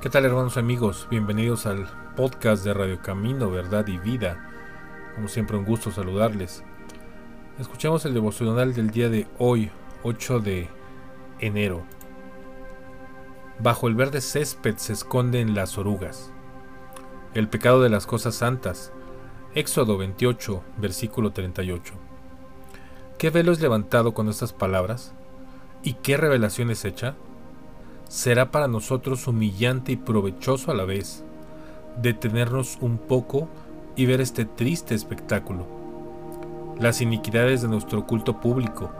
¿Qué tal hermanos amigos? Bienvenidos al podcast de Radio Camino, Verdad y Vida. Como siempre un gusto saludarles. Escuchamos el devocional del día de hoy, 8 de enero. Bajo el verde césped se esconden las orugas. El pecado de las cosas santas. Éxodo 28, versículo 38. ¿Qué velo es levantado con estas palabras? ¿Y qué revelación es hecha? Será para nosotros humillante y provechoso a la vez detenernos un poco y ver este triste espectáculo. Las iniquidades de nuestro culto público,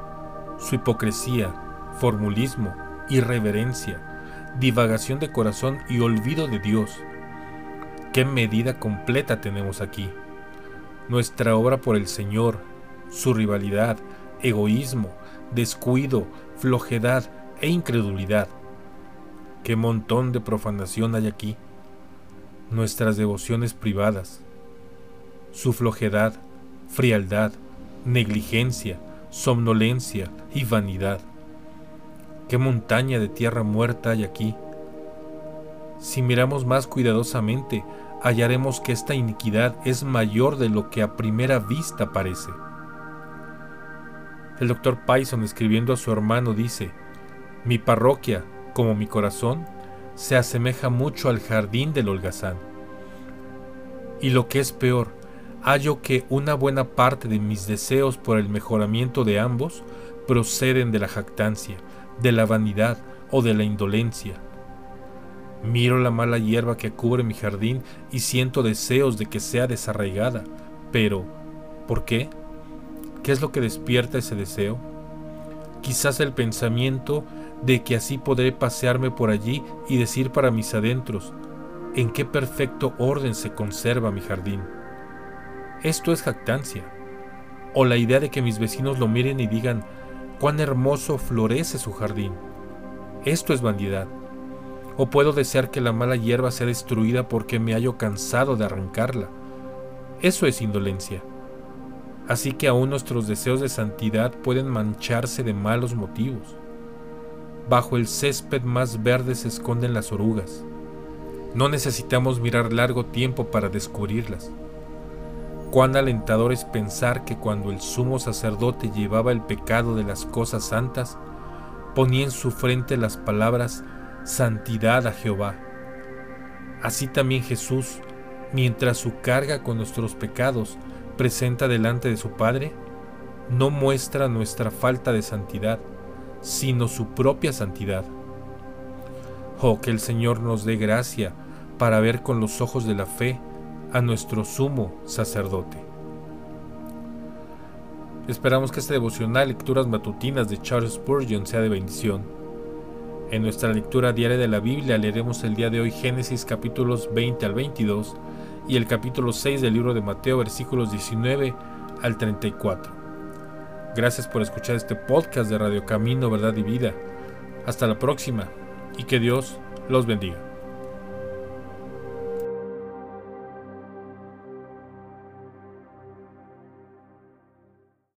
su hipocresía, formulismo, irreverencia, divagación de corazón y olvido de Dios. ¿Qué medida completa tenemos aquí? Nuestra obra por el Señor, su rivalidad, egoísmo, descuido, flojedad e incredulidad Qué montón de profanación hay aquí. Nuestras devociones privadas, su flojedad, frialdad, negligencia, somnolencia y vanidad. Qué montaña de tierra muerta hay aquí. Si miramos más cuidadosamente, hallaremos que esta iniquidad es mayor de lo que a primera vista parece. El doctor Payson escribiendo a su hermano dice, mi parroquia, como mi corazón, se asemeja mucho al jardín del holgazán. Y lo que es peor, hallo que una buena parte de mis deseos por el mejoramiento de ambos proceden de la jactancia, de la vanidad o de la indolencia. Miro la mala hierba que cubre mi jardín y siento deseos de que sea desarraigada, pero ¿por qué? ¿Qué es lo que despierta ese deseo? Quizás el pensamiento de que así podré pasearme por allí y decir para mis adentros, en qué perfecto orden se conserva mi jardín. Esto es jactancia, o la idea de que mis vecinos lo miren y digan, cuán hermoso florece su jardín. Esto es vanidad. O puedo desear que la mala hierba sea destruida porque me hallo cansado de arrancarla. Eso es indolencia. Así que aún nuestros deseos de santidad pueden mancharse de malos motivos. Bajo el césped más verde se esconden las orugas. No necesitamos mirar largo tiempo para descubrirlas. Cuán alentador es pensar que cuando el sumo sacerdote llevaba el pecado de las cosas santas, ponía en su frente las palabras santidad a Jehová. Así también Jesús, mientras su carga con nuestros pecados presenta delante de su Padre, no muestra nuestra falta de santidad, sino su propia santidad. Oh, que el Señor nos dé gracia para ver con los ojos de la fe a nuestro sumo sacerdote. Esperamos que esta devocional Lecturas Matutinas de Charles Spurgeon sea de bendición. En nuestra lectura diaria de la Biblia leeremos el día de hoy Génesis capítulos 20 al 22 y el capítulo 6 del libro de Mateo versículos 19 al 34. Gracias por escuchar este podcast de Radio Camino, Verdad y Vida. Hasta la próxima y que Dios los bendiga.